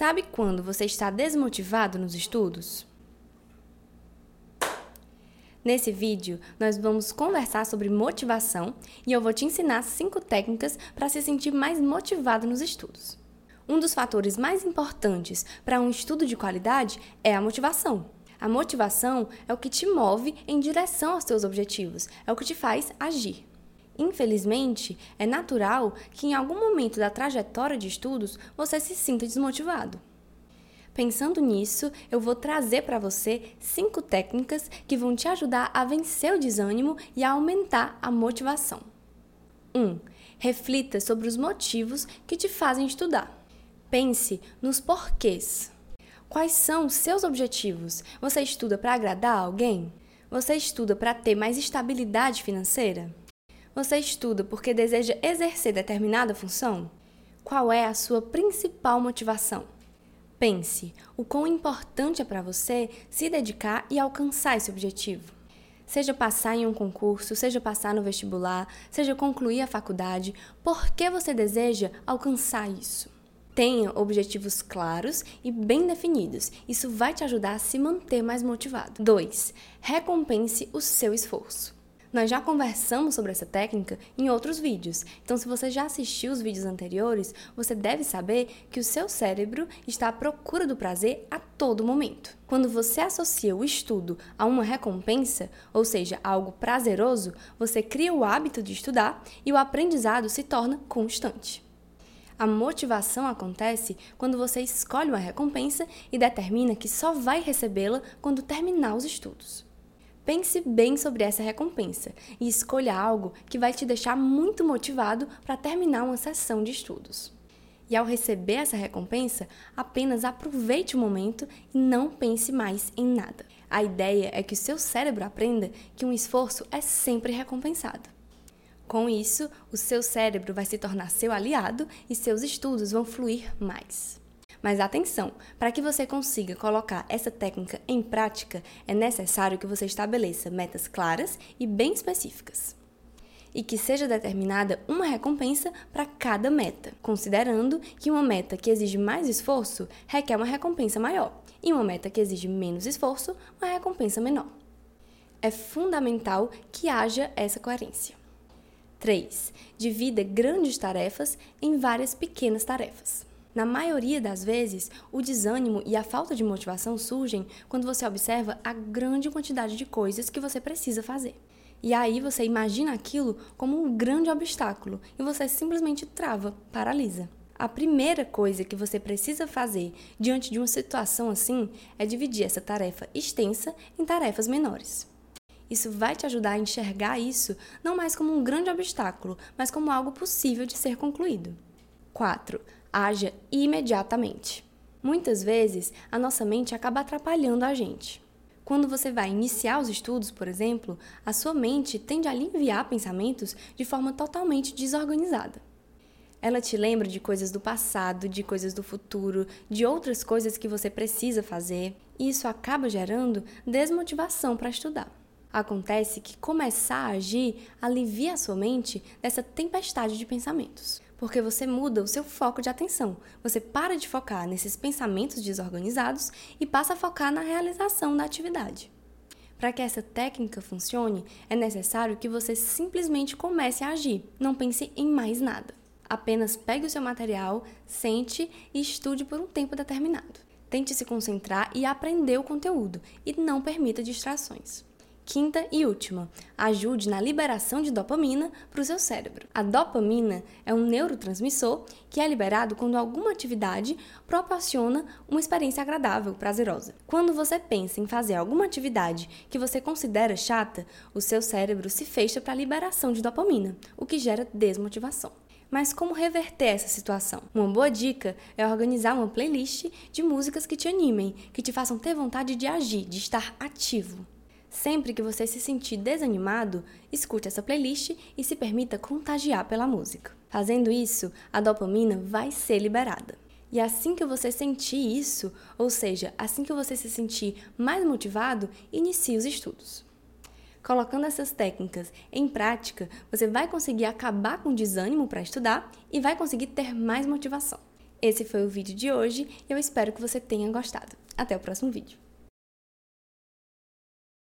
Sabe quando você está desmotivado nos estudos? Nesse vídeo, nós vamos conversar sobre motivação e eu vou te ensinar cinco técnicas para se sentir mais motivado nos estudos. Um dos fatores mais importantes para um estudo de qualidade é a motivação. A motivação é o que te move em direção aos seus objetivos, é o que te faz agir. Infelizmente, é natural que em algum momento da trajetória de estudos você se sinta desmotivado. Pensando nisso, eu vou trazer para você cinco técnicas que vão te ajudar a vencer o desânimo e a aumentar a motivação. 1. Um, reflita sobre os motivos que te fazem estudar. Pense nos porquês. Quais são os seus objetivos? Você estuda para agradar alguém? Você estuda para ter mais estabilidade financeira? Você estuda porque deseja exercer determinada função? Qual é a sua principal motivação? Pense o quão importante é para você se dedicar e alcançar esse objetivo. Seja passar em um concurso, seja passar no vestibular, seja concluir a faculdade, por que você deseja alcançar isso? Tenha objetivos claros e bem definidos. Isso vai te ajudar a se manter mais motivado. 2. Recompense o seu esforço. Nós já conversamos sobre essa técnica em outros vídeos, então se você já assistiu os vídeos anteriores, você deve saber que o seu cérebro está à procura do prazer a todo momento. Quando você associa o estudo a uma recompensa, ou seja, algo prazeroso, você cria o hábito de estudar e o aprendizado se torna constante. A motivação acontece quando você escolhe uma recompensa e determina que só vai recebê-la quando terminar os estudos. Pense bem sobre essa recompensa e escolha algo que vai te deixar muito motivado para terminar uma sessão de estudos. E ao receber essa recompensa, apenas aproveite o momento e não pense mais em nada. A ideia é que o seu cérebro aprenda que um esforço é sempre recompensado. Com isso, o seu cérebro vai se tornar seu aliado e seus estudos vão fluir mais. Mas atenção, para que você consiga colocar essa técnica em prática, é necessário que você estabeleça metas claras e bem específicas. E que seja determinada uma recompensa para cada meta, considerando que uma meta que exige mais esforço requer uma recompensa maior, e uma meta que exige menos esforço, uma recompensa menor. É fundamental que haja essa coerência. 3. Divida grandes tarefas em várias pequenas tarefas. Na maioria das vezes, o desânimo e a falta de motivação surgem quando você observa a grande quantidade de coisas que você precisa fazer. E aí você imagina aquilo como um grande obstáculo e você simplesmente trava, paralisa. A primeira coisa que você precisa fazer diante de uma situação assim é dividir essa tarefa extensa em tarefas menores. Isso vai te ajudar a enxergar isso não mais como um grande obstáculo, mas como algo possível de ser concluído. 4 haja imediatamente. Muitas vezes, a nossa mente acaba atrapalhando a gente. Quando você vai iniciar os estudos, por exemplo, a sua mente tende a enviar pensamentos de forma totalmente desorganizada. Ela te lembra de coisas do passado, de coisas do futuro, de outras coisas que você precisa fazer, e isso acaba gerando desmotivação para estudar. Acontece que começar a agir alivia a sua mente dessa tempestade de pensamentos porque você muda o seu foco de atenção. Você para de focar nesses pensamentos desorganizados e passa a focar na realização da atividade. Para que essa técnica funcione, é necessário que você simplesmente comece a agir, não pense em mais nada. Apenas pegue o seu material, sente e estude por um tempo determinado. Tente se concentrar e aprender o conteúdo e não permita distrações. Quinta e última, ajude na liberação de dopamina para o seu cérebro. A dopamina é um neurotransmissor que é liberado quando alguma atividade proporciona uma experiência agradável, prazerosa. Quando você pensa em fazer alguma atividade que você considera chata, o seu cérebro se fecha para a liberação de dopamina, o que gera desmotivação. Mas como reverter essa situação? Uma boa dica é organizar uma playlist de músicas que te animem, que te façam ter vontade de agir, de estar ativo. Sempre que você se sentir desanimado, escute essa playlist e se permita contagiar pela música. Fazendo isso, a dopamina vai ser liberada. E assim que você sentir isso, ou seja, assim que você se sentir mais motivado, inicie os estudos. Colocando essas técnicas em prática, você vai conseguir acabar com o desânimo para estudar e vai conseguir ter mais motivação. Esse foi o vídeo de hoje e eu espero que você tenha gostado. Até o próximo vídeo.